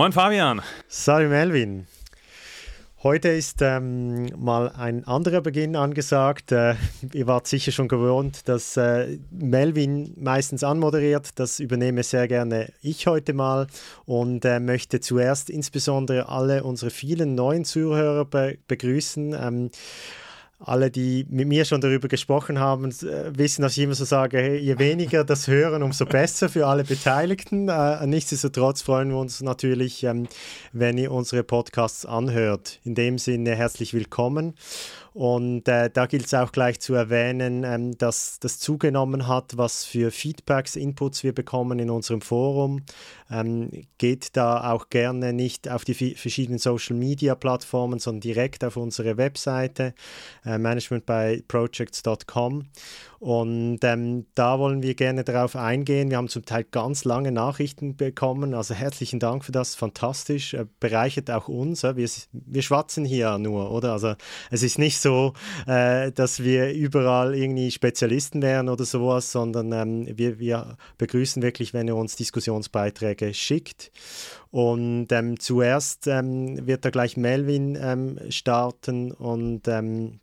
Moin Fabian. Salut Melvin. Heute ist ähm, mal ein anderer Beginn angesagt. Äh, ihr wart sicher schon gewohnt, dass äh, Melvin meistens anmoderiert. Das übernehme sehr gerne ich heute mal und äh, möchte zuerst insbesondere alle unsere vielen neuen Zuhörer be begrüßen. Ähm, alle, die mit mir schon darüber gesprochen haben, äh, wissen, dass ich immer so sage, hey, je weniger das hören, umso besser für alle Beteiligten. Äh, nichtsdestotrotz freuen wir uns natürlich, ähm, wenn ihr unsere Podcasts anhört. In dem Sinne herzlich willkommen. Und äh, da gilt es auch gleich zu erwähnen, ähm, dass das zugenommen hat, was für Feedbacks, Inputs wir bekommen in unserem Forum. Ähm, geht da auch gerne nicht auf die verschiedenen Social-Media-Plattformen, sondern direkt auf unsere Webseite äh, managementbyprojects.com. Und ähm, da wollen wir gerne darauf eingehen. Wir haben zum Teil ganz lange Nachrichten bekommen. Also herzlichen Dank für das, fantastisch. Äh, bereichert auch uns. Äh. Wir, wir schwatzen hier nur, oder? Also es ist nicht so, äh, dass wir überall irgendwie Spezialisten wären oder sowas, sondern ähm, wir, wir begrüßen wirklich, wenn ihr uns Diskussionsbeiträge schickt. Und ähm, zuerst ähm, wird da gleich Melvin ähm, starten und ähm,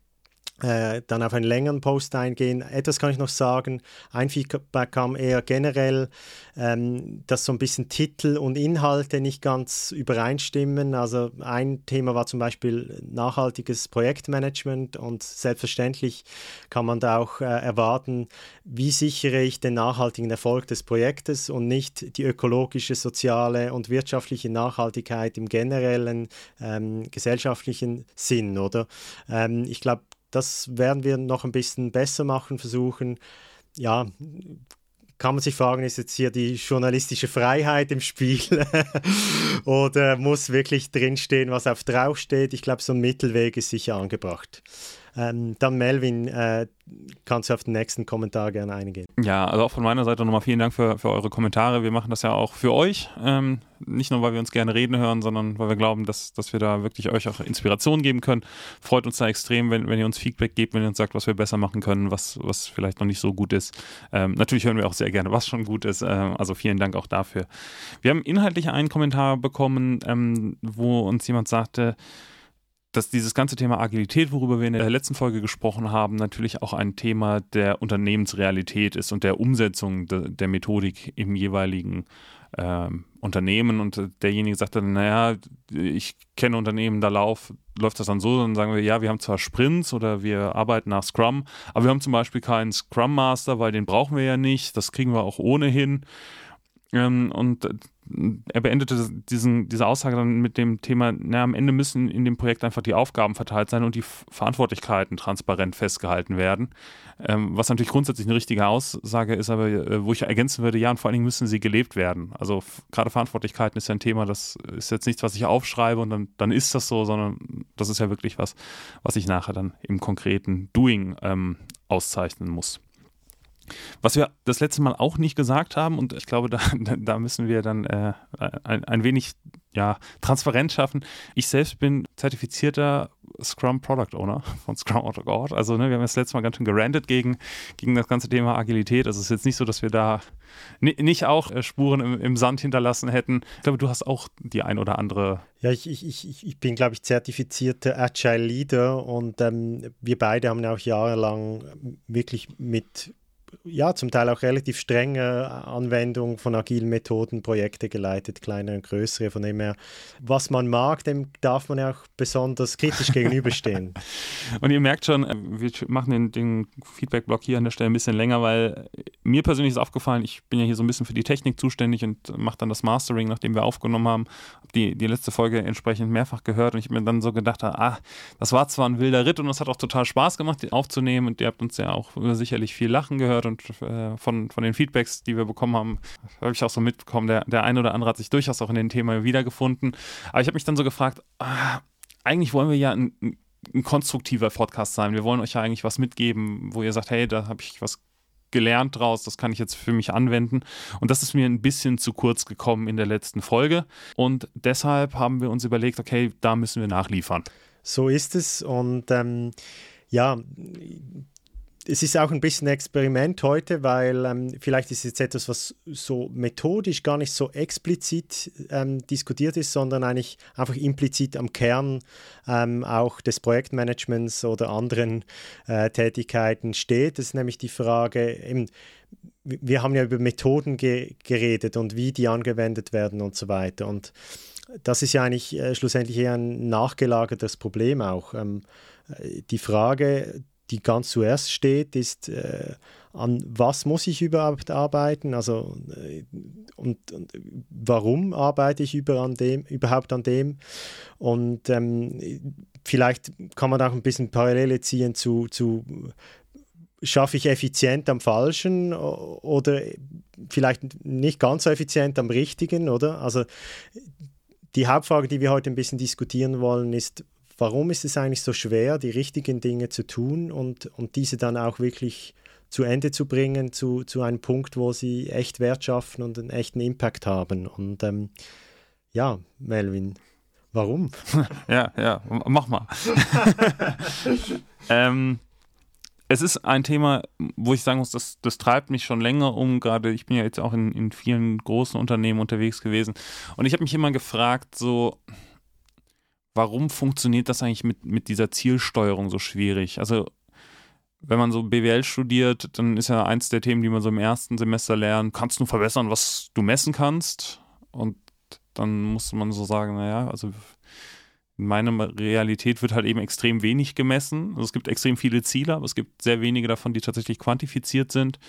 äh, dann auf einen längeren Post eingehen. Etwas kann ich noch sagen. Ein Feedback kam eher generell, ähm, dass so ein bisschen Titel und Inhalte nicht ganz übereinstimmen. Also ein Thema war zum Beispiel nachhaltiges Projektmanagement und selbstverständlich kann man da auch äh, erwarten, wie sichere ich den nachhaltigen Erfolg des Projektes und nicht die ökologische, soziale und wirtschaftliche Nachhaltigkeit im generellen ähm, gesellschaftlichen Sinn, oder? Ähm, ich glaube, das werden wir noch ein bisschen besser machen, versuchen. Ja, kann man sich fragen, ist jetzt hier die journalistische Freiheit im Spiel oder muss wirklich drinstehen, was auf drauf steht? Ich glaube, so ein Mittelweg ist sicher angebracht. Ähm, dann Melvin, äh, kannst du auf den nächsten Kommentar gerne eingehen. Ja, also auch von meiner Seite nochmal vielen Dank für, für eure Kommentare. Wir machen das ja auch für euch. Ähm, nicht nur, weil wir uns gerne reden hören, sondern weil wir glauben, dass, dass wir da wirklich euch auch Inspiration geben können. Freut uns da extrem, wenn, wenn ihr uns Feedback gebt, wenn ihr uns sagt, was wir besser machen können, was, was vielleicht noch nicht so gut ist. Ähm, natürlich hören wir auch sehr gerne, was schon gut ist. Ähm, also vielen Dank auch dafür. Wir haben inhaltlich einen Kommentar bekommen, ähm, wo uns jemand sagte, dass dieses ganze Thema Agilität, worüber wir in der letzten Folge gesprochen haben, natürlich auch ein Thema der Unternehmensrealität ist und der Umsetzung de, der Methodik im jeweiligen äh, Unternehmen. Und derjenige sagte, naja, ich kenne Unternehmen, da lauf, läuft das dann so, dann sagen wir, ja, wir haben zwar Sprints oder wir arbeiten nach Scrum, aber wir haben zum Beispiel keinen Scrum Master, weil den brauchen wir ja nicht, das kriegen wir auch ohnehin. Ähm, und äh, er beendete diesen, diese Aussage dann mit dem Thema, na, am Ende müssen in dem Projekt einfach die Aufgaben verteilt sein und die Verantwortlichkeiten transparent festgehalten werden. Ähm, was natürlich grundsätzlich eine richtige Aussage ist, aber äh, wo ich ergänzen würde, ja, und vor allen Dingen müssen sie gelebt werden. Also gerade Verantwortlichkeiten ist ja ein Thema, das ist jetzt nichts, was ich aufschreibe und dann, dann ist das so, sondern das ist ja wirklich was, was ich nachher dann im konkreten Doing ähm, auszeichnen muss. Was wir das letzte Mal auch nicht gesagt haben, und ich glaube, da, da müssen wir dann äh, ein, ein wenig ja, Transparenz schaffen. Ich selbst bin zertifizierter Scrum Product Owner von Scrum.org. Also ne, wir haben das letzte Mal ganz schön gerantet gegen, gegen das ganze Thema Agilität. Also es ist jetzt nicht so, dass wir da nicht auch äh, Spuren im, im, Sand hinterlassen hätten. Ich glaube, du hast auch die ein oder andere. Ja, ich, ich, ich, ich bin, glaube ich, zertifizierter Agile Leader und ähm, wir beide haben ja auch jahrelang wirklich mit ja, zum Teil auch relativ strenge Anwendung von agilen Methoden, Projekte geleitet, kleinere und größere. Von dem her, was man mag, dem darf man ja auch besonders kritisch gegenüberstehen. und ihr merkt schon, äh, wir machen den, den Feedback-Block hier an der Stelle ein bisschen länger, weil mir persönlich ist aufgefallen, ich bin ja hier so ein bisschen für die Technik zuständig und mache dann das Mastering, nachdem wir aufgenommen haben. Habe die, die letzte Folge entsprechend mehrfach gehört und ich mir dann so gedacht, ah, das war zwar ein wilder Ritt und es hat auch total Spaß gemacht, aufzunehmen und ihr habt uns ja auch sicherlich viel Lachen gehört und äh, von, von den Feedbacks, die wir bekommen haben, habe ich auch so mitbekommen, der, der eine oder andere hat sich durchaus auch in dem Thema wiedergefunden. Aber ich habe mich dann so gefragt, ah, eigentlich wollen wir ja ein, ein konstruktiver Podcast sein. Wir wollen euch ja eigentlich was mitgeben, wo ihr sagt, hey, da habe ich was gelernt draus, das kann ich jetzt für mich anwenden. Und das ist mir ein bisschen zu kurz gekommen in der letzten Folge. Und deshalb haben wir uns überlegt, okay, da müssen wir nachliefern. So ist es. Und ähm, ja, es ist auch ein bisschen Experiment heute, weil ähm, vielleicht ist es jetzt etwas, was so methodisch gar nicht so explizit ähm, diskutiert ist, sondern eigentlich einfach implizit am Kern ähm, auch des Projektmanagements oder anderen äh, Tätigkeiten steht. Das ist nämlich die Frage, eben, wir haben ja über Methoden ge geredet und wie die angewendet werden und so weiter. Und das ist ja eigentlich äh, schlussendlich eher ein nachgelagertes Problem auch. Ähm, äh, die Frage, die ganz zuerst steht, ist, äh, an was muss ich überhaupt arbeiten? Also äh, und, und, warum arbeite ich über an dem, überhaupt an dem? Und ähm, vielleicht kann man auch ein bisschen Parallele ziehen zu, zu schaffe ich effizient am falschen oder vielleicht nicht ganz so effizient am richtigen, oder? Also die Hauptfrage, die wir heute ein bisschen diskutieren wollen, ist, warum ist es eigentlich so schwer, die richtigen Dinge zu tun und, und diese dann auch wirklich zu Ende zu bringen, zu, zu einem Punkt, wo sie echt Wert schaffen und einen echten Impact haben. Und ähm, ja, Melvin, warum? ja, ja, mach mal. ähm, es ist ein Thema, wo ich sagen muss, das, das treibt mich schon länger um. Gerade ich bin ja jetzt auch in, in vielen großen Unternehmen unterwegs gewesen. Und ich habe mich immer gefragt, so, warum funktioniert das eigentlich mit, mit dieser Zielsteuerung so schwierig? Also, wenn man so BWL studiert, dann ist ja eins der Themen, die man so im ersten Semester lernt, kannst du verbessern, was du messen kannst? Und dann muss man so sagen, naja, also in meiner Realität wird halt eben extrem wenig gemessen. Also es gibt extrem viele Ziele, aber es gibt sehr wenige davon, die tatsächlich quantifiziert sind.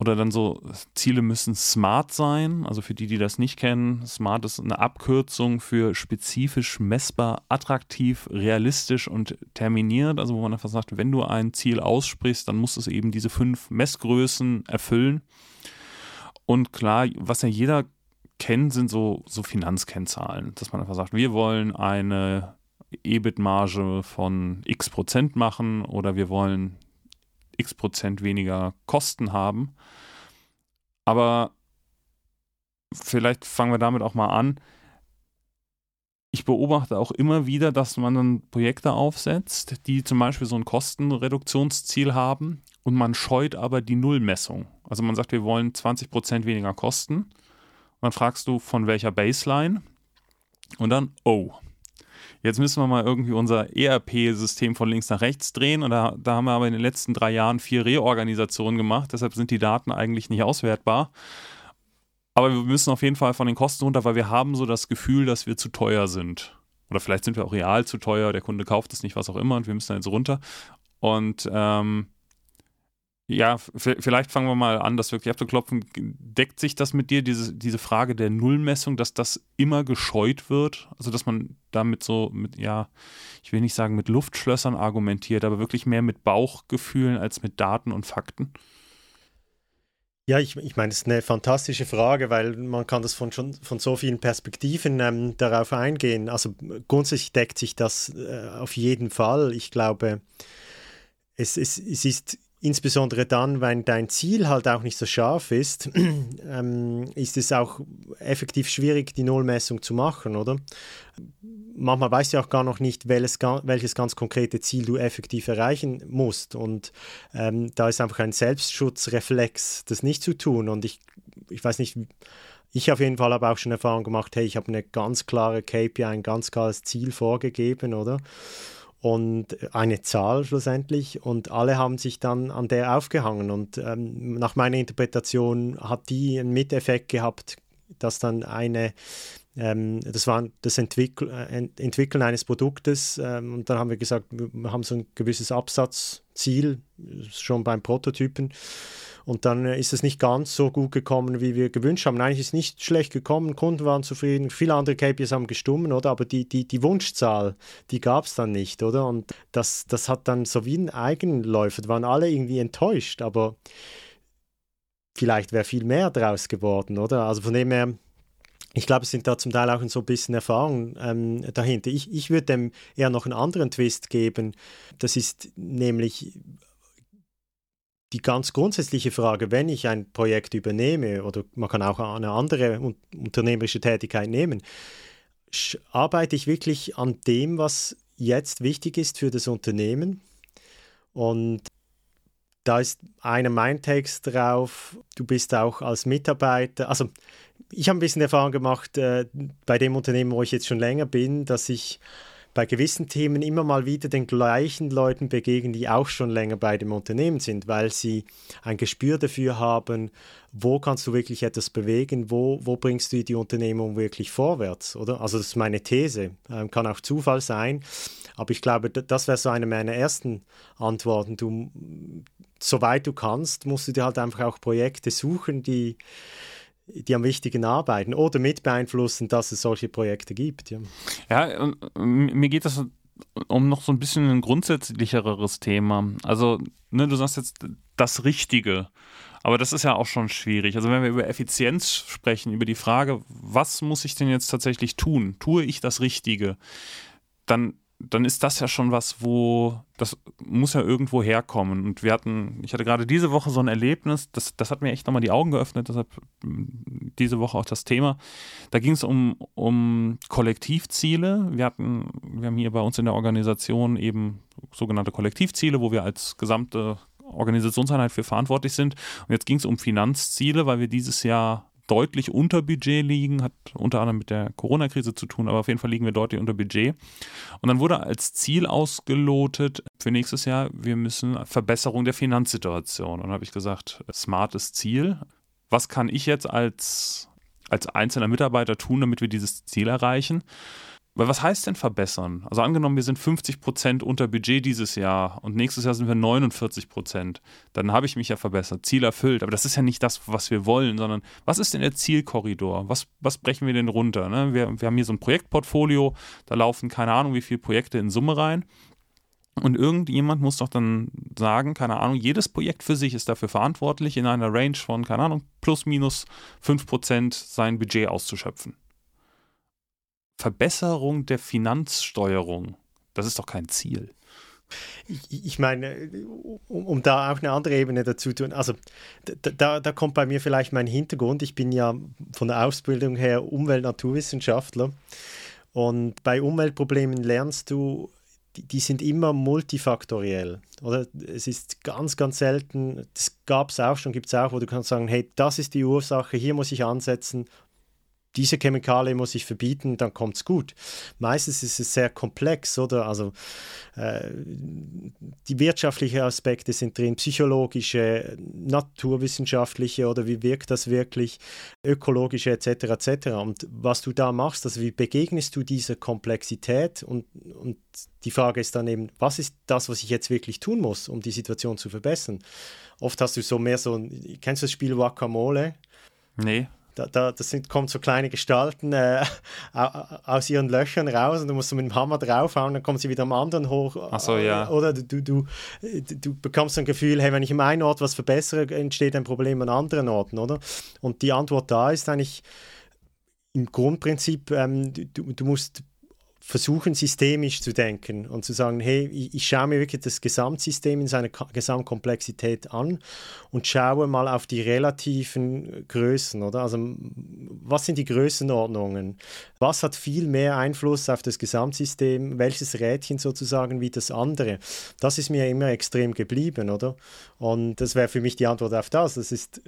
Oder dann so, Ziele müssen smart sein. Also für die, die das nicht kennen, smart ist eine Abkürzung für spezifisch, messbar, attraktiv, realistisch und terminiert. Also wo man einfach sagt, wenn du ein Ziel aussprichst, dann muss es eben diese fünf Messgrößen erfüllen. Und klar, was ja jeder kennen, sind so, so Finanzkennzahlen, dass man einfach sagt, wir wollen eine EBIT-Marge von x Prozent machen oder wir wollen x Prozent weniger Kosten haben. Aber vielleicht fangen wir damit auch mal an. Ich beobachte auch immer wieder, dass man dann Projekte aufsetzt, die zum Beispiel so ein Kostenreduktionsziel haben und man scheut aber die Nullmessung. Also man sagt, wir wollen 20 Prozent weniger Kosten dann fragst du, von welcher Baseline? Und dann, oh, jetzt müssen wir mal irgendwie unser ERP-System von links nach rechts drehen. Und da, da haben wir aber in den letzten drei Jahren vier Reorganisationen gemacht. Deshalb sind die Daten eigentlich nicht auswertbar. Aber wir müssen auf jeden Fall von den Kosten runter, weil wir haben so das Gefühl, dass wir zu teuer sind. Oder vielleicht sind wir auch real zu teuer, der Kunde kauft es nicht, was auch immer, und wir müssen dann jetzt runter. Und ähm, ja, vielleicht fangen wir mal an, das wirklich abzuklopfen. Deckt sich das mit dir, diese, diese Frage der Nullmessung, dass das immer gescheut wird? Also, dass man damit so mit, ja, ich will nicht sagen mit Luftschlössern argumentiert, aber wirklich mehr mit Bauchgefühlen als mit Daten und Fakten? Ja, ich, ich meine, das ist eine fantastische Frage, weil man kann das von, schon, von so vielen Perspektiven ähm, darauf eingehen. Also grundsätzlich deckt sich das äh, auf jeden Fall. Ich glaube, es, es, es ist insbesondere dann, wenn dein Ziel halt auch nicht so scharf ist, ähm, ist es auch effektiv schwierig, die Nullmessung zu machen, oder? Manchmal weißt du auch gar noch nicht, welches, welches ganz konkrete Ziel du effektiv erreichen musst. Und ähm, da ist einfach ein Selbstschutzreflex, das nicht zu tun. Und ich, ich weiß nicht, ich auf jeden Fall habe auch schon Erfahrung gemacht, hey, ich habe eine ganz klare KPI, ein ganz klares Ziel vorgegeben, oder? Und eine Zahl schlussendlich. Und alle haben sich dann an der aufgehangen. Und ähm, nach meiner Interpretation hat die einen Miteffekt gehabt, dass dann eine ähm, das war das Entwickl äh, Entwickeln eines Produktes ähm, und dann haben wir gesagt, wir haben so ein gewisses Absatzziel schon beim Prototypen und dann äh, ist es nicht ganz so gut gekommen, wie wir gewünscht haben. Eigentlich ist es nicht schlecht gekommen, Kunden waren zufrieden, viele andere KPIs haben gestummen, oder? Aber die, die, die Wunschzahl, die gab es dann nicht, oder? Und das, das hat dann so wie ein Eigenläufer, waren alle irgendwie enttäuscht, aber vielleicht wäre viel mehr draus geworden, oder? Also von dem her, ich glaube, es sind da zum Teil auch so ein bisschen Erfahrungen ähm, dahinter. Ich, ich würde dem eher noch einen anderen Twist geben. Das ist nämlich die ganz grundsätzliche Frage, wenn ich ein Projekt übernehme oder man kann auch eine andere unternehmerische Tätigkeit nehmen, arbeite ich wirklich an dem, was jetzt wichtig ist für das Unternehmen? Und da ist einer mein Text drauf. Du bist auch als Mitarbeiter, also ich habe ein bisschen Erfahrung gemacht äh, bei dem Unternehmen, wo ich jetzt schon länger bin, dass ich bei gewissen Themen immer mal wieder den gleichen Leuten begegnen, die auch schon länger bei dem Unternehmen sind, weil sie ein Gespür dafür haben, wo kannst du wirklich etwas bewegen, wo, wo bringst du die Unternehmung wirklich vorwärts, oder? Also das ist meine These, ähm, kann auch Zufall sein, aber ich glaube, das wäre so eine meiner ersten Antworten. Du, soweit du kannst, musst du dir halt einfach auch Projekte suchen, die die am wichtigen arbeiten oder mit beeinflussen, dass es solche Projekte gibt. Ja, ja mir geht das um noch so ein bisschen ein grundsätzlicheres Thema. Also, ne, du sagst jetzt das Richtige. Aber das ist ja auch schon schwierig. Also wenn wir über Effizienz sprechen, über die Frage, was muss ich denn jetzt tatsächlich tun? Tue ich das Richtige? Dann dann ist das ja schon was, wo das muss ja irgendwo herkommen. Und wir hatten, ich hatte gerade diese Woche so ein Erlebnis, das, das hat mir echt nochmal die Augen geöffnet, deshalb mm, diese Woche auch das Thema. Da ging es um, um Kollektivziele. Wir hatten, wir haben hier bei uns in der Organisation eben sogenannte Kollektivziele, wo wir als gesamte Organisationseinheit für verantwortlich sind. Und jetzt ging es um Finanzziele, weil wir dieses Jahr deutlich unter Budget liegen, hat unter anderem mit der Corona-Krise zu tun, aber auf jeden Fall liegen wir deutlich unter Budget. Und dann wurde als Ziel ausgelotet für nächstes Jahr, wir müssen Verbesserung der Finanzsituation. Und dann habe ich gesagt, smartes Ziel. Was kann ich jetzt als, als einzelner Mitarbeiter tun, damit wir dieses Ziel erreichen? Weil was heißt denn verbessern? Also angenommen, wir sind 50 Prozent unter Budget dieses Jahr und nächstes Jahr sind wir 49 Prozent. Dann habe ich mich ja verbessert, Ziel erfüllt. Aber das ist ja nicht das, was wir wollen, sondern was ist denn der Zielkorridor? Was, was brechen wir denn runter? Ne? Wir, wir haben hier so ein Projektportfolio, da laufen keine Ahnung, wie viele Projekte in Summe rein. Und irgendjemand muss doch dann sagen, keine Ahnung, jedes Projekt für sich ist dafür verantwortlich, in einer Range von, keine Ahnung, plus minus 5% sein Budget auszuschöpfen. Verbesserung der Finanzsteuerung. Das ist doch kein Ziel. Ich, ich meine, um, um, da auch eine andere Ebene dazu zu tun, also da, da kommt bei mir vielleicht mein Hintergrund. Ich bin ja von der Ausbildung her Umwelt-Naturwissenschaftler und bei Umweltproblemen lernst du, die, sind immer multifaktoriell. Oder es ist ganz, ganz selten, das gab es auch schon, gibt es auch, wo du kannst sagen, hey, das ist die Ursache, hier muss ich ansetzen, diese Chemikalie muss ich verbieten, dann kommt es gut. Meistens ist es sehr komplex, oder? Also äh, die wirtschaftlichen Aspekte sind drin, psychologische, naturwissenschaftliche oder wie wirkt das wirklich, ökologische etc. etc. Und was du da machst, also wie begegnest du dieser Komplexität und, und die Frage ist dann eben, was ist das, was ich jetzt wirklich tun muss, um die Situation zu verbessern? Oft hast du so mehr so, kennst du das Spiel Guacamole? Nee. Da, da, das sind, kommen so kleine Gestalten äh, aus ihren Löchern raus und du musst so mit dem Hammer draufhauen, dann kommen sie wieder am anderen hoch. Ach so, ja. Oder du, du, du, bekommst ein Gefühl, hey, wenn ich am einen Ort was verbessere, entsteht ein Problem an anderen Orten, oder? Und die Antwort da ist eigentlich im Grundprinzip, ähm, du, du musst versuchen, systemisch zu denken und zu sagen, hey, ich, ich, schaue mir wirklich das Gesamtsystem in seiner Gesamtkomplexität an und schaue mal auf die relativen Größen, oder? Also, was sind die Größenordnungen? Was hat viel mehr Einfluss auf das Gesamtsystem? Welches Rädchen sozusagen wie das andere? Das ist mir immer extrem geblieben, oder? Und das wäre für mich die Antwort auf das. Das ist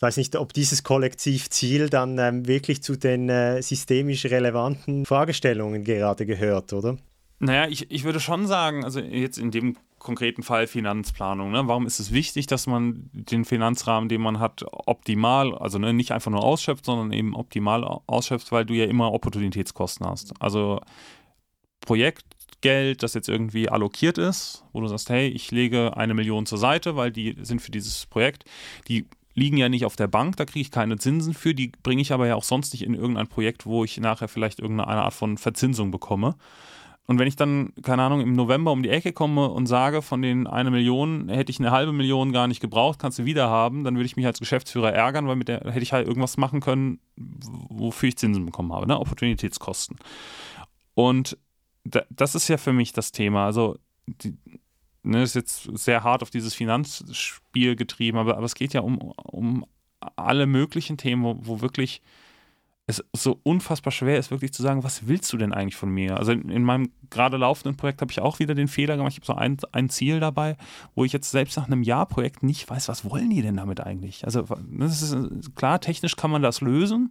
ich weiß nicht, ob dieses Kollektivziel dann ähm, wirklich zu den äh, systemisch relevanten Fragestellungen gerade gehört, oder? Naja, ich, ich würde schon sagen, also jetzt in dem konkreten Fall Finanzplanung. Ne? Warum ist es wichtig, dass man den Finanzrahmen, den man hat, optimal, also ne, nicht einfach nur ausschöpft, sondern eben optimal ausschöpft, weil du ja immer Opportunitätskosten hast. Also Projektgeld, das jetzt irgendwie allokiert ist, wo du sagst, hey, ich lege eine Million zur Seite, weil die sind für dieses Projekt, die liegen ja nicht auf der Bank, da kriege ich keine Zinsen für, die bringe ich aber ja auch sonst nicht in irgendein Projekt, wo ich nachher vielleicht irgendeine Art von Verzinsung bekomme. Und wenn ich dann, keine Ahnung, im November um die Ecke komme und sage, von den eine Million hätte ich eine halbe Million gar nicht gebraucht, kannst du wieder haben, dann würde ich mich als Geschäftsführer ärgern, weil mit der hätte ich halt irgendwas machen können, wofür ich Zinsen bekommen habe, ne? Opportunitätskosten. Und das ist ja für mich das Thema. Also die, ne, ist jetzt sehr hart auf dieses Finanzspiel getrieben, aber, aber es geht ja um, um alle möglichen Themen, wo, wo wirklich es so unfassbar schwer ist, wirklich zu sagen, was willst du denn eigentlich von mir? Also in, in meinem gerade laufenden Projekt habe ich auch wieder den Fehler gemacht. Ich habe so ein, ein Ziel dabei, wo ich jetzt selbst nach einem Jahr Projekt nicht weiß, was wollen die denn damit eigentlich? Also das ist klar, technisch kann man das lösen,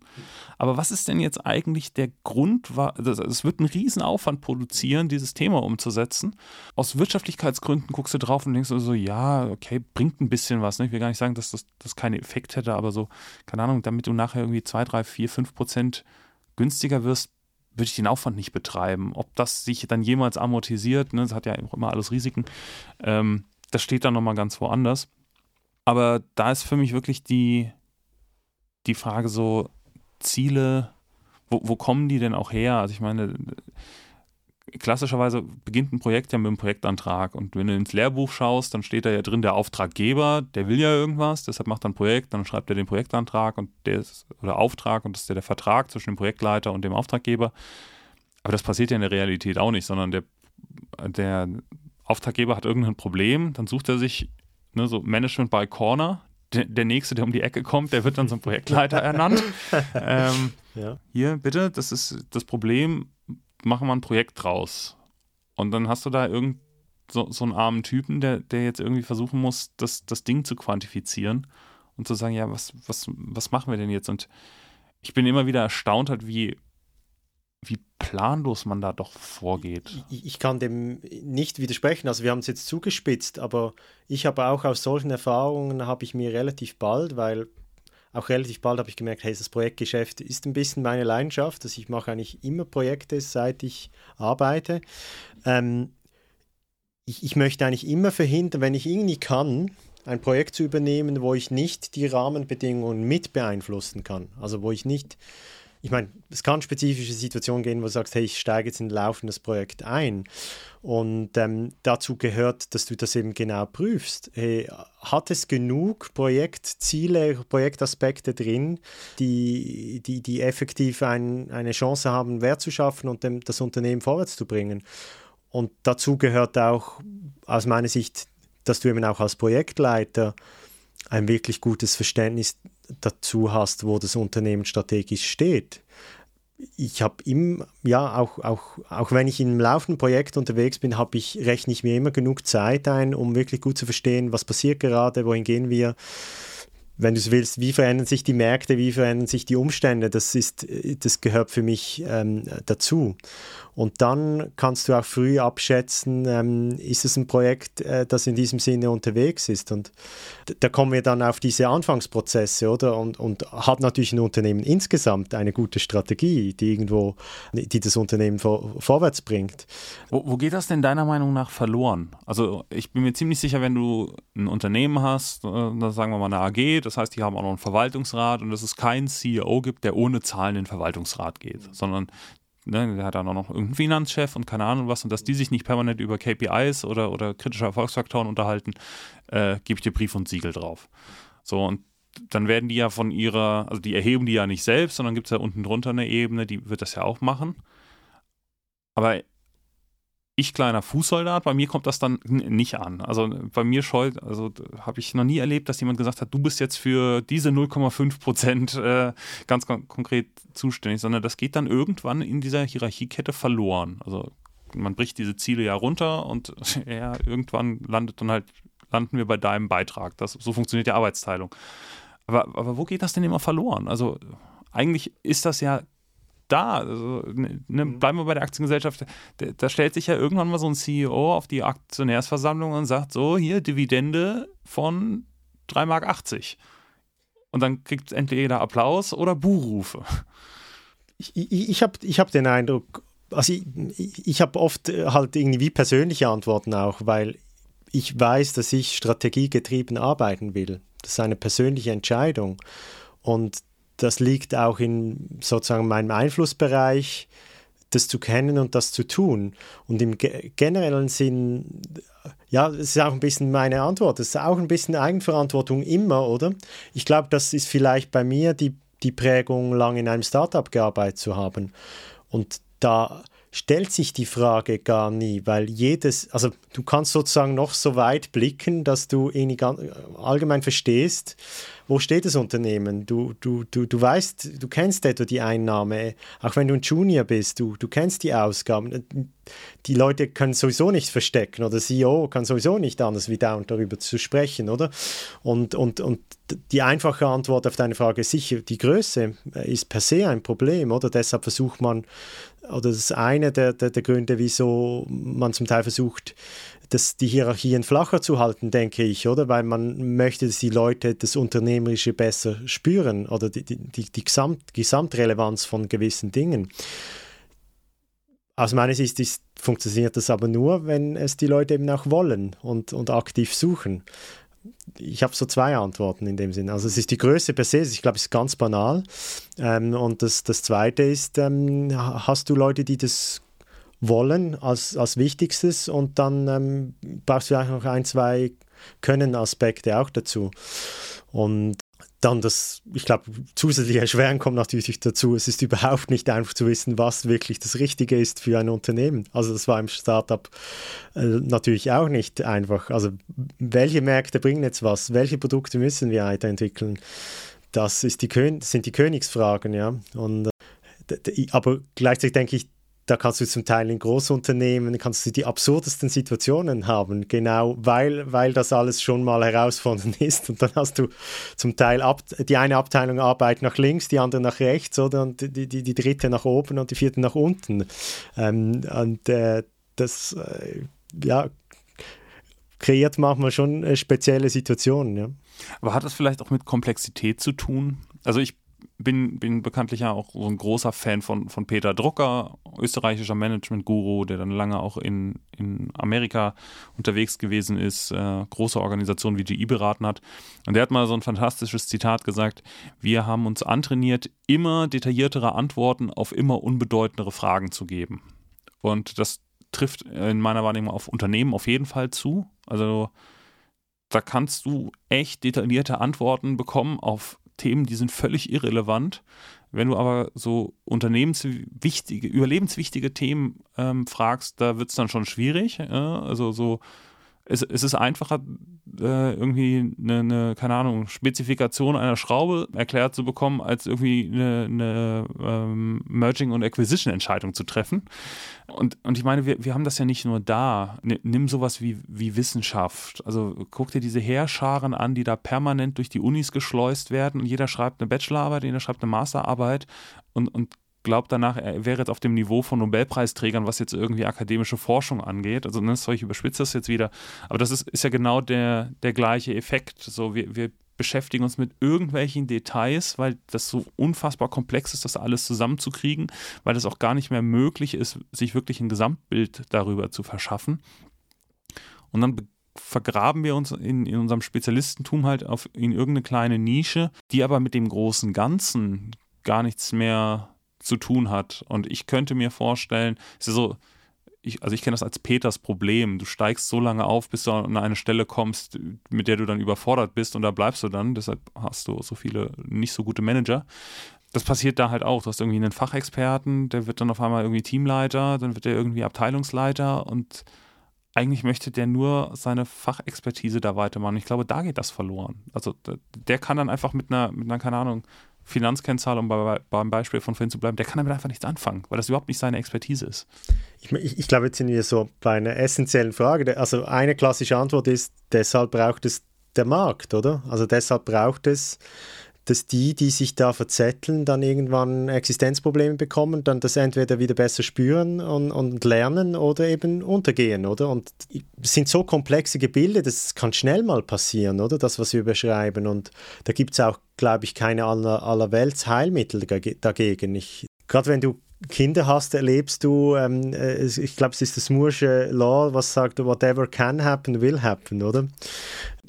aber was ist denn jetzt eigentlich der Grund? Es wird einen riesen Aufwand produzieren, dieses Thema umzusetzen. Aus Wirtschaftlichkeitsgründen guckst du drauf und denkst so, ja, okay, bringt ein bisschen was. Ne? Ich will gar nicht sagen, dass das, das keinen Effekt hätte, aber so, keine Ahnung, damit du nachher irgendwie zwei, drei, vier, fünf Prozent günstiger wirst, würde ich den Aufwand nicht betreiben. Ob das sich dann jemals amortisiert, ne, das hat ja immer alles Risiken, ähm, das steht dann nochmal ganz woanders. Aber da ist für mich wirklich die, die Frage so, Ziele, wo, wo kommen die denn auch her? Also ich meine, klassischerweise beginnt ein Projekt ja mit einem Projektantrag. Und wenn du ins Lehrbuch schaust, dann steht da ja drin der Auftraggeber, der will ja irgendwas, deshalb macht er ein Projekt, dann schreibt er den Projektantrag und der ist, oder Auftrag und das ist ja der Vertrag zwischen dem Projektleiter und dem Auftraggeber. Aber das passiert ja in der Realität auch nicht, sondern der, der Auftraggeber hat irgendein Problem, dann sucht er sich ne, so Management by Corner. Der, nächste, der um die Ecke kommt, der wird dann zum Projektleiter ernannt. ähm, ja. Hier, bitte, das ist das Problem machen wir ein Projekt draus. Und dann hast du da irgend so, so einen armen Typen, der, der jetzt irgendwie versuchen muss, das, das Ding zu quantifizieren und zu sagen, ja, was, was, was machen wir denn jetzt? Und ich bin immer wieder erstaunt halt, wie, wie planlos man da doch vorgeht. Ich, ich kann dem nicht widersprechen. Also wir haben es jetzt zugespitzt, aber ich habe auch aus solchen Erfahrungen, habe ich mir relativ bald, weil auch relativ bald habe ich gemerkt, hey, das Projektgeschäft ist ein bisschen meine Leidenschaft. Also ich mache eigentlich immer Projekte, seit ich arbeite. Ähm, ich, ich möchte eigentlich immer verhindern, wenn ich irgendwie kann, ein Projekt zu übernehmen, wo ich nicht die Rahmenbedingungen mit beeinflussen kann. Also wo ich nicht ich meine, es kann spezifische Situationen gehen, wo du sagst, hey, ich steige jetzt in ein laufendes Projekt ein. Und ähm, dazu gehört, dass du das eben genau prüfst. Hey, hat es genug Projektziele, Projektaspekte drin, die, die, die effektiv ein, eine Chance haben, Wert zu schaffen und dem, das Unternehmen vorwärts zu bringen? Und dazu gehört auch aus meiner Sicht, dass du eben auch als Projektleiter ein wirklich gutes Verständnis dazu hast, wo das Unternehmen strategisch steht. Ich habe im, ja, auch, auch, auch wenn ich in einem laufenden Projekt unterwegs bin, habe ich, rechne ich mir immer genug Zeit ein, um wirklich gut zu verstehen, was passiert gerade, wohin gehen wir wenn du es willst, wie verändern sich die Märkte, wie verändern sich die Umstände, das, ist, das gehört für mich ähm, dazu. Und dann kannst du auch früh abschätzen, ähm, ist es ein Projekt, äh, das in diesem Sinne unterwegs ist. Und da kommen wir dann auf diese Anfangsprozesse, oder? Und, und hat natürlich ein Unternehmen insgesamt eine gute Strategie, die irgendwo, die das Unternehmen vor, vorwärts bringt. Wo, wo geht das denn deiner Meinung nach verloren? Also ich bin mir ziemlich sicher, wenn du ein Unternehmen hast, äh, sagen wir mal eine AG, das heißt, die haben auch noch einen Verwaltungsrat und dass es keinen CEO gibt, der ohne Zahlen in den Verwaltungsrat geht, sondern ne, der hat dann auch noch irgendeinen Finanzchef und keine Ahnung was und dass die sich nicht permanent über KPIs oder, oder kritische Erfolgsfaktoren unterhalten, äh, gebe ich dir Brief und Siegel drauf. So und dann werden die ja von ihrer, also die erheben die ja nicht selbst, sondern gibt es ja unten drunter eine Ebene, die wird das ja auch machen. Aber ich kleiner Fußsoldat, bei mir kommt das dann nicht an. Also bei mir scheut, also habe ich noch nie erlebt, dass jemand gesagt hat, du bist jetzt für diese 0,5 Prozent äh, ganz kon konkret zuständig, sondern das geht dann irgendwann in dieser Hierarchiekette verloren. Also man bricht diese Ziele ja runter und ja, irgendwann landet dann halt, landen wir bei deinem Beitrag. Das, so funktioniert die Arbeitsteilung. Aber, aber wo geht das denn immer verloren? Also eigentlich ist das ja da. Also, ne, ne, mhm. bleiben wir bei der Aktiengesellschaft. Da, da, stellt sich ja irgendwann mal so ein CEO auf die Aktionärsversammlung und sagt: So, hier Dividende von 3,80 Mark. Und dann kriegt entweder Applaus oder Buhrufe. Ich, ich, ich habe ich hab den Eindruck, also ich, ich habe oft halt irgendwie persönliche Antworten auch, weil ich weiß, dass ich strategiegetrieben arbeiten will. Das ist eine persönliche Entscheidung. Und das liegt auch in sozusagen meinem Einflussbereich, das zu kennen und das zu tun. Und im generellen Sinn, ja, das ist auch ein bisschen meine Antwort. Das ist auch ein bisschen Eigenverantwortung immer, oder? Ich glaube, das ist vielleicht bei mir die, die Prägung, lang in einem Startup gearbeitet zu haben. Und da stellt sich die Frage gar nie, weil jedes, also du kannst sozusagen noch so weit blicken, dass du ihn allgemein verstehst, wo steht das Unternehmen? Du, du, du, du weißt, du kennst etwa die Einnahme, auch wenn du ein Junior bist, du, du kennst die Ausgaben. Die Leute können sowieso nicht verstecken oder CEO kann sowieso nicht anders wie down darüber zu sprechen, oder? Und, und, und die einfache Antwort auf deine Frage ist sicher, die Größe ist per se ein Problem, oder? Deshalb versucht man, oder das ist eine der, der, der Gründe, wieso man zum Teil versucht, das, die Hierarchien flacher zu halten, denke ich, oder? Weil man möchte, dass die Leute das Unternehmerische besser spüren oder die, die, die Gesamt, Gesamtrelevanz von gewissen Dingen. Aus meiner Sicht ist, funktioniert das aber nur, wenn es die Leute eben auch wollen und, und aktiv suchen. Ich habe so zwei Antworten in dem Sinn. Also es ist die Größe per se, ich glaube, es ist ganz banal. Ähm, und das, das Zweite ist, ähm, hast du Leute, die das wollen als, als Wichtigstes und dann ähm, brauchst du vielleicht noch ein, zwei Können-Aspekte auch dazu. Und dann das, ich glaube, zusätzliche Erschweren kommt natürlich dazu. Es ist überhaupt nicht einfach zu wissen, was wirklich das Richtige ist für ein Unternehmen. Also das war im Startup äh, natürlich auch nicht einfach. Also welche Märkte bringen jetzt was? Welche Produkte müssen wir weiterentwickeln? Das ist die sind die Königsfragen, ja. Und, äh, aber gleichzeitig denke ich, da kannst du zum Teil in Großunternehmen, kannst du die absurdesten Situationen haben, genau weil, weil das alles schon mal herausfordernd ist. Und dann hast du zum Teil ab, die eine Abteilung arbeitet nach links, die andere nach rechts, oder? Und die, die, die dritte nach oben und die vierte nach unten. Ähm, und äh, das, äh, ja, kreiert manchmal schon äh, spezielle Situationen, ja. Aber hat das vielleicht auch mit Komplexität zu tun? Also ich bin, bin bekanntlich ja auch so ein großer Fan von, von Peter Drucker, österreichischer Management-Guru, der dann lange auch in, in Amerika unterwegs gewesen ist, äh, große Organisationen wie GE beraten hat. Und der hat mal so ein fantastisches Zitat gesagt, wir haben uns antrainiert, immer detailliertere Antworten auf immer unbedeutendere Fragen zu geben. Und das trifft in meiner Wahrnehmung auf Unternehmen auf jeden Fall zu. Also da kannst du echt detaillierte Antworten bekommen auf Themen, die sind völlig irrelevant. Wenn du aber so unternehmenswichtige, überlebenswichtige Themen ähm, fragst, da wird es dann schon schwierig. Äh? Also so, es, es ist einfacher, äh, irgendwie eine, eine, keine Ahnung, Spezifikation einer Schraube erklärt zu bekommen, als irgendwie eine, eine ähm, Merging- und Acquisition-Entscheidung zu treffen. Und, und ich meine, wir, wir haben das ja nicht nur da. Nimm sowas wie, wie Wissenschaft. Also guck dir diese Heerscharen an, die da permanent durch die Unis geschleust werden und jeder schreibt eine Bachelorarbeit, jeder schreibt eine Masterarbeit und, und glaubt danach, er wäre jetzt auf dem Niveau von Nobelpreisträgern, was jetzt irgendwie akademische Forschung angeht. Also, ne, sorry, ich überspitze das jetzt wieder. Aber das ist, ist ja genau der, der gleiche Effekt. So, wir, wir beschäftigen uns mit irgendwelchen Details, weil das so unfassbar komplex ist, das alles zusammenzukriegen, weil es auch gar nicht mehr möglich ist, sich wirklich ein Gesamtbild darüber zu verschaffen. Und dann vergraben wir uns in, in unserem Spezialistentum halt auf, in irgendeine kleine Nische, die aber mit dem großen Ganzen gar nichts mehr zu tun hat. Und ich könnte mir vorstellen, es ist so, ich, also ich kenne das als Peters Problem. Du steigst so lange auf, bis du an eine Stelle kommst, mit der du dann überfordert bist und da bleibst du dann. Deshalb hast du so viele nicht so gute Manager. Das passiert da halt auch. Du hast irgendwie einen Fachexperten, der wird dann auf einmal irgendwie Teamleiter, dann wird er irgendwie Abteilungsleiter und eigentlich möchte der nur seine Fachexpertise da weitermachen. Ich glaube, da geht das verloren. Also der kann dann einfach mit einer, mit einer, keine Ahnung, Finanzkennzahl, um bei, beim Beispiel von vorhin zu bleiben, der kann damit einfach nichts anfangen, weil das überhaupt nicht seine Expertise ist. Ich, ich, ich glaube, jetzt sind wir so bei einer essentiellen Frage. Also eine klassische Antwort ist, deshalb braucht es der Markt, oder? Also deshalb braucht es dass die, die sich da verzetteln, dann irgendwann Existenzprobleme bekommen, dann das entweder wieder besser spüren und, und lernen oder eben untergehen, oder? Und es sind so komplexe Gebilde, das kann schnell mal passieren, oder? Das, was wir beschreiben. Und da gibt es auch, glaube ich, keine aller, allerwelts Heilmittel dagegen. Gerade wenn du Kinder hast, erlebst du, ähm, äh, ich glaube, es ist das Moore'sche Law, was sagt, whatever can happen, will happen, oder?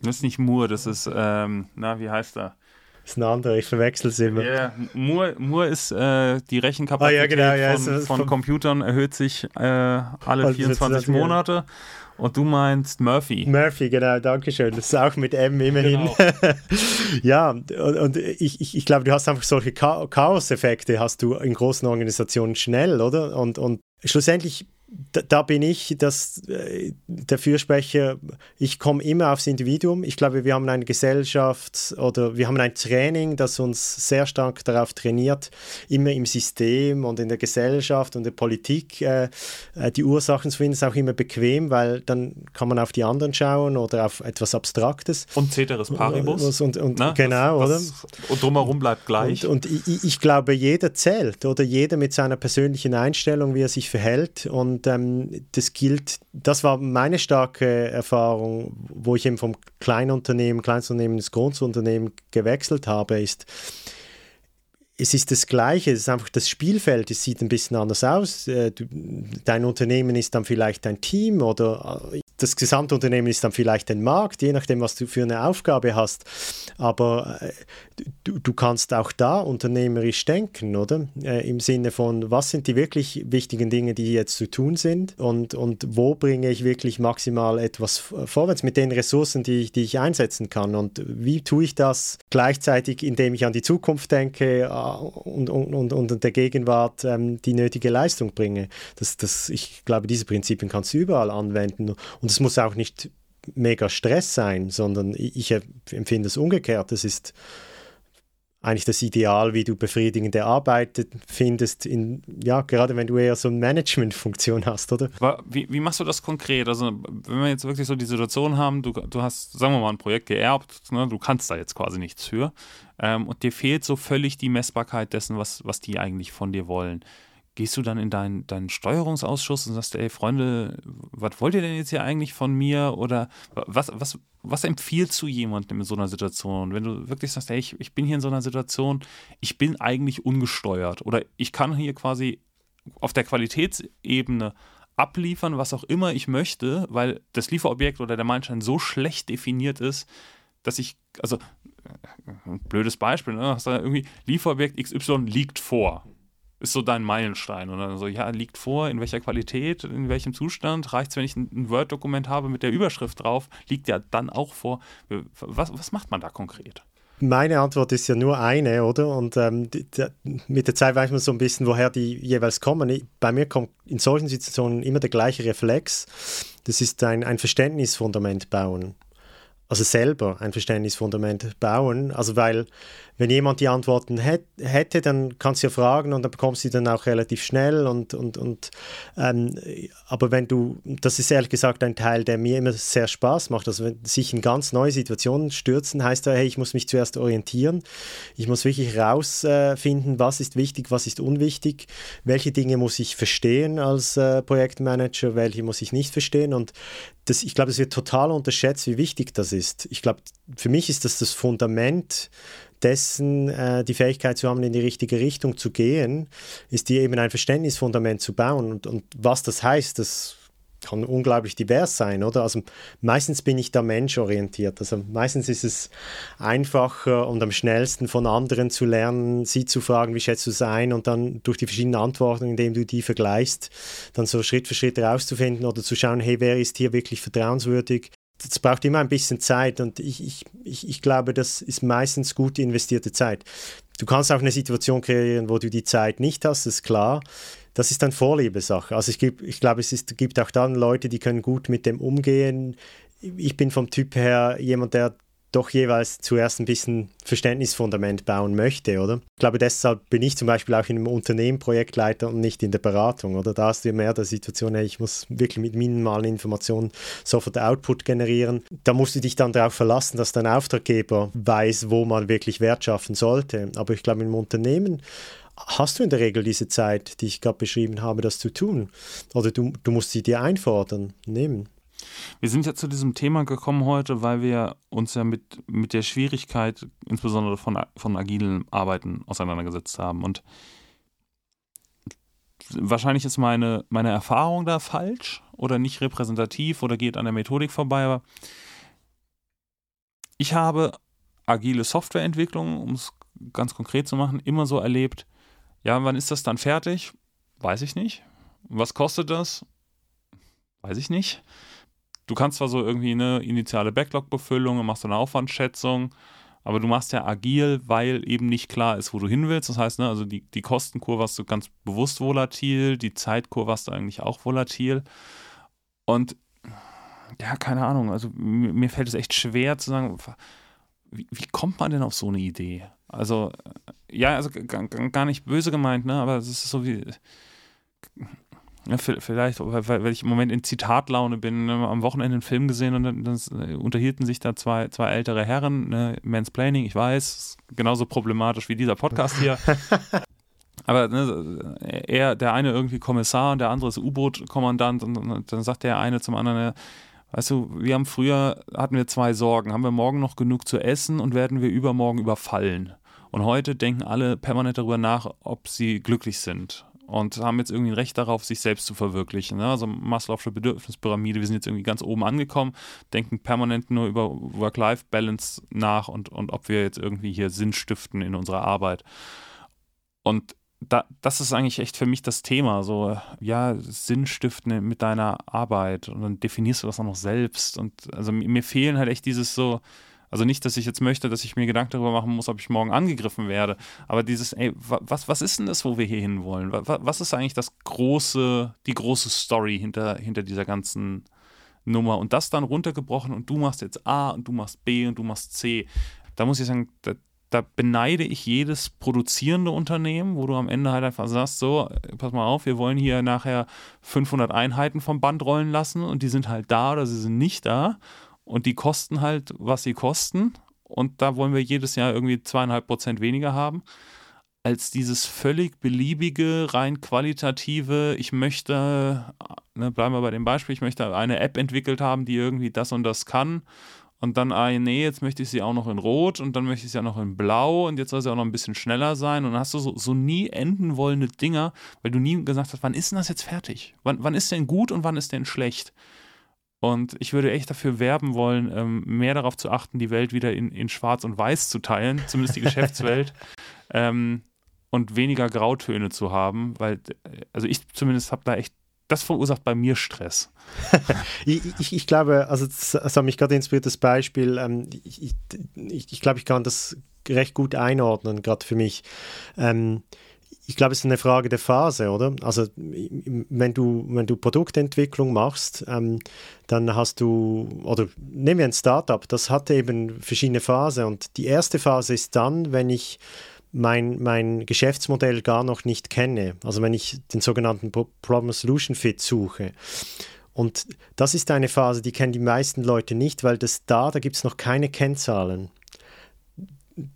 Das ist nicht Moore, das ist, ähm, na, wie heißt er? Das ist ein anderer, ich verwechsel es immer. Yeah. Moore, Moore ist äh, die Rechenkapazität ah, ja, genau, ja, von, von Computern erhöht sich äh, alle 24 Monate. Und du meinst Murphy. Murphy, genau, danke schön. Das ist auch mit M immerhin. Genau. ja, und, und ich, ich, ich, glaube, du hast einfach solche Chaos-Effekte, hast du in großen Organisationen schnell, oder? Und, und schlussendlich da, da, bin ich das, äh, der Fürsprecher, ich komme immer aufs Individuum. Ich glaube, wir haben eine Gesellschaft oder wir haben ein Training, das uns sehr stark darauf trainiert, immer im System und in der Gesellschaft und der Politik äh, äh die Ursachen zu finden, ist auch immer bequem, weil dann kann man auf die anderen schauen oder auf etwas Abstraktes. Und Ceteris Paribus. Und, und, Na, genau, was, was, oder? Und drumherum bleibt gleich. Und, und ich, ich glaube, jeder zählt oder jeder mit seiner persönlichen Einstellung, wie er sich verhält und und ähm, das gilt, das war meine starke Erfahrung, wo ich eben vom Kleinunternehmen, Kleinstunternehmen ins Großunternehmen gewechselt habe, ist, es ist das Gleiche, es ist einfach das Spielfeld, es sieht ein bisschen anders aus. Äh, dein Unternehmen ist dann vielleicht ein Team oder äh, das Gesamtunternehmen ist dann vielleicht ein Markt, je nachdem, was du für eine Aufgabe hast. Aber äh, du, du kannst auch da unternehmerisch denken, oder? Äh, Im Sinne von, was sind die wirklich wichtigen Dinge, die jetzt zu tun sind und, und wo bringe ich wirklich maximal etwas vorwärts mit den Ressourcen, die, die ich einsetzen kann und wie tue ich das gleichzeitig, indem ich an die Zukunft denke äh, und, und, und, und der Gegenwart ähm, die nötige Leistung bringe. Das, das, ich glaube, diese Prinzipien kannst du überall anwenden und es muss auch nicht mega Stress sein, sondern ich, empfinde es umgekehrt. Das ist eigentlich das Ideal, wie du befriedigende Arbeit findest, in, ja, gerade wenn du eher so eine Managementfunktion hast, oder? Wie, wie, machst du das konkret? Also, wenn wir jetzt wirklich so die Situation haben, du, du hast, sagen wir mal, ein Projekt geerbt, ne, du kannst da jetzt quasi nichts für ähm, und dir fehlt so völlig die Messbarkeit dessen, was, was die eigentlich von dir wollen gehst du dann in deinen, deinen Steuerungsausschuss und sagst, ey Freunde, was wollt ihr denn jetzt hier eigentlich von mir? Oder was, was, was empfiehlst du jemandem in so einer Situation? Wenn du wirklich sagst, ey, ich, ich bin hier in so einer Situation, ich bin eigentlich ungesteuert oder ich kann hier quasi auf der Qualitätsebene abliefern, was auch immer ich möchte, weil das Lieferobjekt oder der Meilenstein so schlecht definiert ist, dass ich, also ein blödes Beispiel, ne? Irgendwie Lieferobjekt XY liegt vor ist so dein Meilenstein. Und dann so, ja, liegt vor, in welcher Qualität, in welchem Zustand. Reicht es, wenn ich ein, Word-Dokument habe mit der Überschrift drauf, liegt ja dann auch vor. Was, was macht man da konkret? Meine Antwort ist ja nur eine, oder? Und ähm, die, die, mit der Zeit weiß man so ein bisschen, woher die jeweils kommen. Bei mir kommt in solchen Situationen immer der gleiche Reflex. Das ist ein, ein Verständnisfundament bauen also selber ein Verständnisfundament bauen. Also weil wenn jemand die Antworten hätt, hätte, dann kannst du ja fragen und dann bekommst du sie dann auch relativ schnell und, und, und ähm, aber wenn du, das ist ehrlich gesagt ein Teil, der mir immer sehr Spaß macht, also wenn sich in ganz neue Situationen stürzen, heißt ja, hey, ich muss mich zuerst orientieren, ich muss wirklich rausfinden, äh, was ist wichtig, was ist unwichtig, welche Dinge muss ich verstehen als äh, Projektmanager, welche muss ich nicht verstehen und das, ich glaube, es wird total unterschätzt, wie wichtig das ist. Ich glaube, für mich ist das das Fundament dessen äh, die Fähigkeit zu haben, in die richtige Richtung zu gehen, ist die eben ein Verständnisfundament zu bauen. Und, und was das heißt, das kann unglaublich divers sein, oder? Also meistens bin ich da menschorientiert. Also meistens ist es einfacher und am schnellsten von anderen zu lernen, sie zu fragen, wie schätzt du es ein und dann durch die verschiedenen Antworten, indem du die vergleichst, dann so Schritt für Schritt herauszufinden oder zu schauen, hey, wer ist hier wirklich vertrauenswürdig? Das braucht immer ein bisschen Zeit und ich, ich, ich, ich glaube, das ist meistens gut investierte Zeit. Du kannst auch eine Situation kreieren, wo du die Zeit nicht hast, ist klar. Das ist dann Vorliebesache. Also ich, ich glaube, es ist, gibt auch dann Leute, die können gut mit dem umgehen. Ich bin vom Typ her jemand, der doch jeweils zuerst ein bisschen Verständnisfundament bauen möchte, oder? Ich glaube, deshalb bin ich zum Beispiel auch in einem Unternehmen Projektleiter und nicht in der Beratung, oder? Da hast du mehr der Situation, hey, ich muss wirklich mit minimalen Informationen sofort Output generieren. Da musst du dich dann darauf verlassen, dass dein Auftraggeber weiß, wo man wirklich Wert schaffen sollte. Aber ich glaube, im Unternehmen hast du in der Regel diese Zeit, die ich gerade beschrieben habe, das zu tun. Oder du, du musst sie dir einfordern, nehmen. Wir sind ja zu diesem Thema gekommen heute, weil wir uns ja mit, mit der Schwierigkeit, insbesondere von, von agilen Arbeiten, auseinandergesetzt haben. Und wahrscheinlich ist meine, meine Erfahrung da falsch oder nicht repräsentativ oder geht an der Methodik vorbei, aber ich habe agile Softwareentwicklung, um es ganz konkret zu machen, immer so erlebt, ja, wann ist das dann fertig? Weiß ich nicht. Was kostet das? Weiß ich nicht. Du kannst zwar so irgendwie eine initiale Backlog-Befüllung, machst eine Aufwandschätzung, aber du machst ja agil, weil eben nicht klar ist, wo du hin willst. Das heißt, ne, also die, die Kostenkurve hast du ganz bewusst volatil, die Zeitkurve hast du eigentlich auch volatil. Und ja, keine Ahnung, also mir, mir fällt es echt schwer zu sagen, wie, wie, kommt man denn auf so eine Idee? Also, ja, also gar nicht böse gemeint, ne, aber es ist so wie ja, vielleicht, weil, ich im Moment in Zitatlaune bin, ne, am Wochenende einen Film gesehen und dann, äh, unterhielten sich da zwei, zwei ältere Herren, ne, Mansplaining, ich weiß, genauso problematisch wie dieser Podcast hier. Aber ne, er, der eine irgendwie Kommissar und der andere ist U-Boot-Kommandant und, und, dann sagt der eine zum anderen, ja, weißt du, wir haben früher, hatten wir zwei Sorgen, haben wir morgen noch genug zu essen und werden wir übermorgen überfallen? Und heute denken alle permanent darüber nach, ob sie glücklich sind und haben jetzt irgendwie ein Recht darauf, sich selbst zu verwirklichen. Ne? Also Maslow'sche Bedürfnispyramide, wir sind jetzt irgendwie ganz oben angekommen, denken permanent nur über Work-Life-Balance nach und, und ob wir jetzt irgendwie hier Sinn stiften in unserer Arbeit. Und da, das ist eigentlich echt für mich das Thema. So, ja, Sinn stiften mit deiner Arbeit und dann definierst du das auch noch selbst. Und also mir fehlen halt echt dieses so, also nicht, dass ich jetzt möchte, dass ich mir Gedanken darüber machen muss, ob ich morgen angegriffen werde, aber dieses, ey, was, was ist denn das, wo wir hier hin wollen? Was ist eigentlich das große, die große Story hinter, hinter dieser ganzen Nummer? Und das dann runtergebrochen und du machst jetzt A und du machst B und du machst C. Da muss ich sagen, da, da beneide ich jedes produzierende Unternehmen, wo du am Ende halt einfach sagst, so, pass mal auf, wir wollen hier nachher 500 Einheiten vom Band rollen lassen und die sind halt da oder sie sind nicht da und die kosten halt, was sie kosten. Und da wollen wir jedes Jahr irgendwie zweieinhalb Prozent weniger haben, als dieses völlig beliebige, rein qualitative, ich möchte, ne, bleiben wir bei dem Beispiel, ich möchte eine App entwickelt haben, die irgendwie das und das kann. Und dann, ah, nee, jetzt möchte ich sie auch noch in Rot und dann möchte ich sie auch noch in Blau und jetzt soll sie auch noch ein bisschen schneller sein. Und dann hast du so, so nie enden wollende Dinger, weil du nie gesagt hast, wann ist denn das jetzt fertig? Wann, wann ist denn gut und wann ist denn schlecht? Und ich würde echt dafür werben wollen, ähm, mehr darauf zu achten, die Welt wieder in, in Schwarz und Weiß zu teilen, zumindest die Geschäftswelt, ähm, und weniger Grautöne zu haben, weil, also ich zumindest habe da echt, das verursacht bei mir Stress. ich, ich, ich, glaube, also das, das hat mich gerade inspiriert, das Beispiel, ähm, ich, ich, ich glaube, ich kann das recht gut einordnen, gerade für mich. Ähm, ich glaube, es ist eine Frage der Phase, oder? Also wenn du, wenn du Produktentwicklung machst, ähm, dann hast du, oder nehmen wir ein Startup, das hat eben verschiedene Phasen und die erste Phase ist dann, wenn ich mein, mein Geschäftsmodell gar noch nicht kenne, also wenn ich den sogenannten Problem-Solution-Fit suche. Und das ist eine Phase, die kennen die meisten Leute nicht, weil das da, da gibt es noch keine Kennzahlen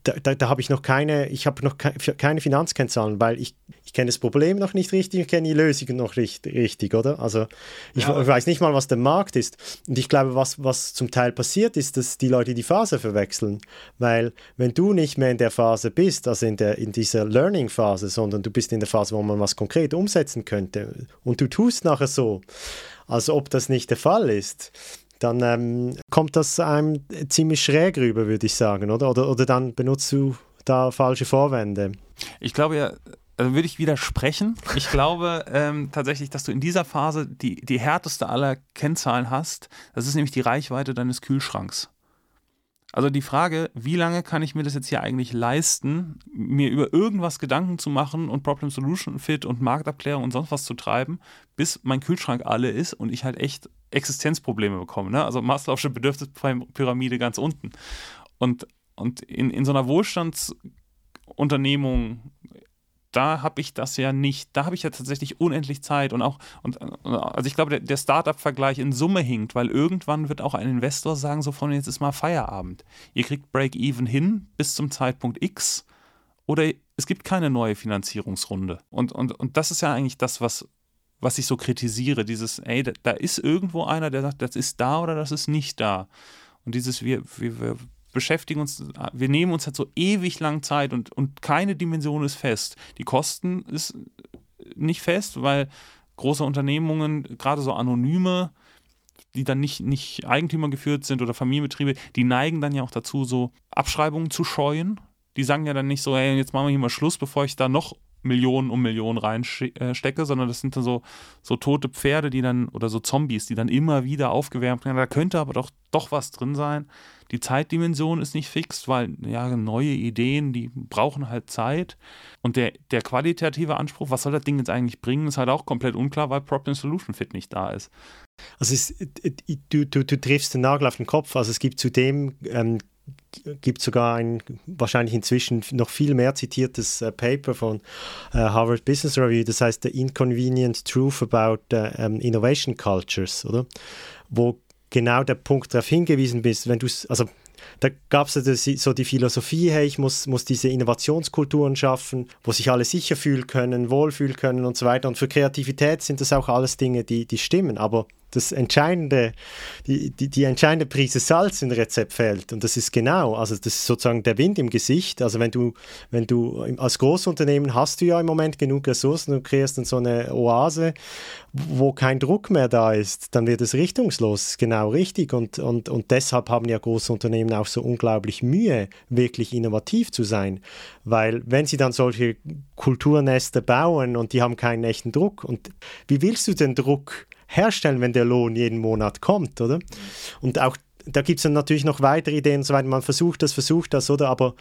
da, da, da habe ich noch keine, ich habe noch ke keine Finanzkennzahlen, weil ich, ich kenne das Problem noch nicht richtig, ich kenne die Lösung noch nicht, richtig, oder? Also ich, ja. weiß nicht mal, was der Markt ist. Und ich glaube, was, was zum Teil passiert ist, dass die Leute die Phase verwechseln. Weil wenn du nicht mehr in der Phase bist, also in, der, in dieser Learning-Phase, sondern du bist in der Phase, wo man was konkret umsetzen könnte und du tust nachher so, als ob das nicht der Fall ist, dann ähm, kommt das einem ziemlich schräg rüber, würde ich sagen, oder? oder? Oder dann benutzt du da falsche Vorwände. Ich glaube ja, also würde ich widersprechen. Ich glaube ähm, tatsächlich, dass du in dieser Phase die, die härteste aller Kennzahlen hast. Das ist nämlich die Reichweite deines Kühlschranks. Also die Frage, wie lange kann ich mir das jetzt hier eigentlich leisten, mir über irgendwas Gedanken zu machen und Problem Solution Fit und Marktabklärung und sonst was zu treiben, bis mein Kühlschrank alle ist und ich halt echt Existenzprobleme bekomme. Ne? Also Maslow'sche Bedürfnispyramide ganz unten. Und, und in, in so einer Wohlstandsunternehmung da habe ich das ja nicht. Da habe ich ja tatsächlich unendlich Zeit und auch, und, also ich glaube, der, der Startup-Vergleich in Summe hinkt, weil irgendwann wird auch ein Investor sagen, so von jetzt ist mal Feierabend. Ihr kriegt Break-Even hin bis zum Zeitpunkt X oder es gibt keine neue Finanzierungsrunde. Und, und, und das ist ja eigentlich das, was, was ich so kritisiere. Dieses, ey, da, da ist irgendwo einer, der sagt, das ist da oder das ist nicht da. Und dieses, wir, wir, wir beschäftigen uns, wir nehmen uns halt so ewig lang Zeit und, und keine Dimension ist fest. Die Kosten ist nicht fest, weil große Unternehmungen, gerade so anonyme, die dann nicht, nicht Eigentümer geführt sind oder Familienbetriebe, die neigen dann ja auch dazu, so Abschreibungen zu scheuen. Die sagen ja dann nicht so, hey, jetzt machen wir hier mal Schluss, bevor ich da noch Millionen um Millionen reinstecke, äh, sondern das sind dann so, so tote Pferde, die dann, oder so Zombies, die dann immer wieder aufgewärmt werden. Da könnte aber doch, doch was drin sein. Die Zeitdimension ist nicht fix, weil ja, neue Ideen, die brauchen halt Zeit. Und der, der qualitative Anspruch, was soll das Ding jetzt eigentlich bringen, ist halt auch komplett unklar, weil Problem Solution Fit nicht da ist. Also es, du, du, du triffst den Nagel auf den Kopf. Also es gibt zudem ähm, gibt sogar ein wahrscheinlich inzwischen noch viel mehr zitiertes äh, Paper von äh, Harvard Business Review, das heißt The Inconvenient Truth About uh, um, Innovation Cultures, oder? Wo genau der Punkt darauf hingewiesen bist, wenn du also da gab es so die Philosophie, hey, ich muss, muss diese Innovationskulturen schaffen, wo sich alle sicher fühlen können, wohlfühlen können und so weiter. Und für Kreativität sind das auch alles Dinge, die, die stimmen. Aber das entscheidende, die, die, die entscheidende Prise Salz im Rezept fällt. Und das ist genau, also das ist sozusagen der Wind im Gesicht. Also wenn du, wenn du als Großunternehmen hast du ja im Moment genug Ressourcen, du kreierst dann so eine Oase, wo kein Druck mehr da ist, dann wird es richtungslos, genau richtig. Und, und, und deshalb haben ja große Unternehmen auch so unglaublich Mühe, wirklich innovativ zu sein. Weil wenn sie dann solche Kulturnester bauen und die haben keinen echten Druck, und wie willst du den Druck herstellen, wenn der Lohn jeden Monat kommt, oder? Und auch da gibt es dann natürlich noch weitere Ideen und so weiter. Man versucht das, versucht das, oder? Aber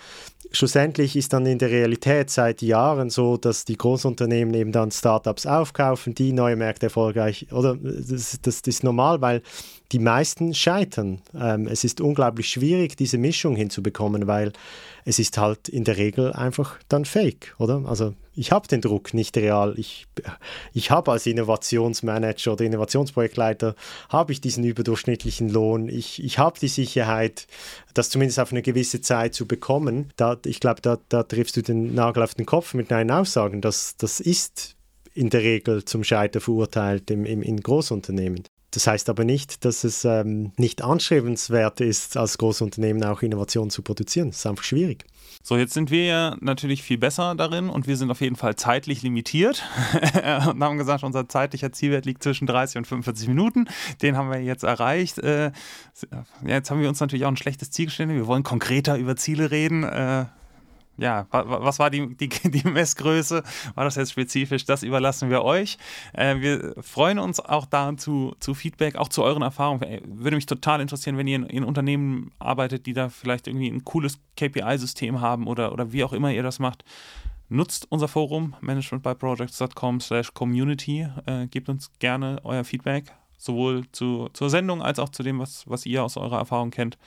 schlussendlich ist dann in der Realität seit Jahren so, dass die Großunternehmen eben dann Startups aufkaufen, die neue Märkte erfolgreich, oder? Das, das, das ist normal, weil die meisten scheitern. Ähm, es ist unglaublich schwierig, diese Mischung hinzubekommen, weil es ist halt in der Regel einfach dann fake, oder? Also ich habe den Druck nicht real. Ich, ich habe als Innovationsmanager oder Innovationsprojektleiter, habe ich diesen überdurchschnittlichen Lohn. Ich, ich habe die Sicherheit, das zumindest auf eine gewisse Zeit zu bekommen. Da, ich glaube, da, da triffst du den Nagel auf den Kopf mit deinen Aussagen. Das, das ist in der Regel zum Scheitern verurteilt im, im, in Großunternehmen. Das heißt aber nicht, dass es ähm, nicht anstrebenswert ist, als Großunternehmen auch Innovation zu produzieren. Das ist einfach schwierig. So, jetzt sind wir ja natürlich viel besser darin und wir sind auf jeden Fall zeitlich limitiert und haben gesagt, unser zeitlicher Zielwert liegt zwischen 30 und 45 Minuten. Den haben wir jetzt erreicht. Äh, jetzt haben wir uns natürlich auch ein schlechtes Ziel gestellt. Wir wollen konkreter über Ziele reden. Äh, ja, was war die, die, die, Messgröße? War das jetzt spezifisch? Das überlassen wir euch. Äh, wir freuen uns auch da zu, zu, Feedback, auch zu euren Erfahrungen. Würde mich total interessieren, wenn ihr in, in Unternehmen arbeitet, die da vielleicht irgendwie ein cooles KPI-System haben oder, oder wie auch immer ihr das macht. Nutzt unser Forum managementbyprojects.com slash community. Äh, gebt uns gerne euer Feedback, sowohl zu, zur Sendung als auch zu dem, was, was ihr aus eurer Erfahrung kennt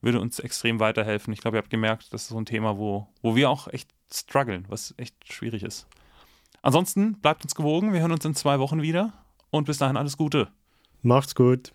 würde uns extrem weiterhelfen. Ich glaube, ihr habt gemerkt, das ist so ein Thema, wo, wo wir auch echt strugglen, was echt schwierig ist. Ansonsten bleibt uns gewogen. Wir hören uns in zwei Wochen wieder und bis dahin alles Gute. Macht's gut.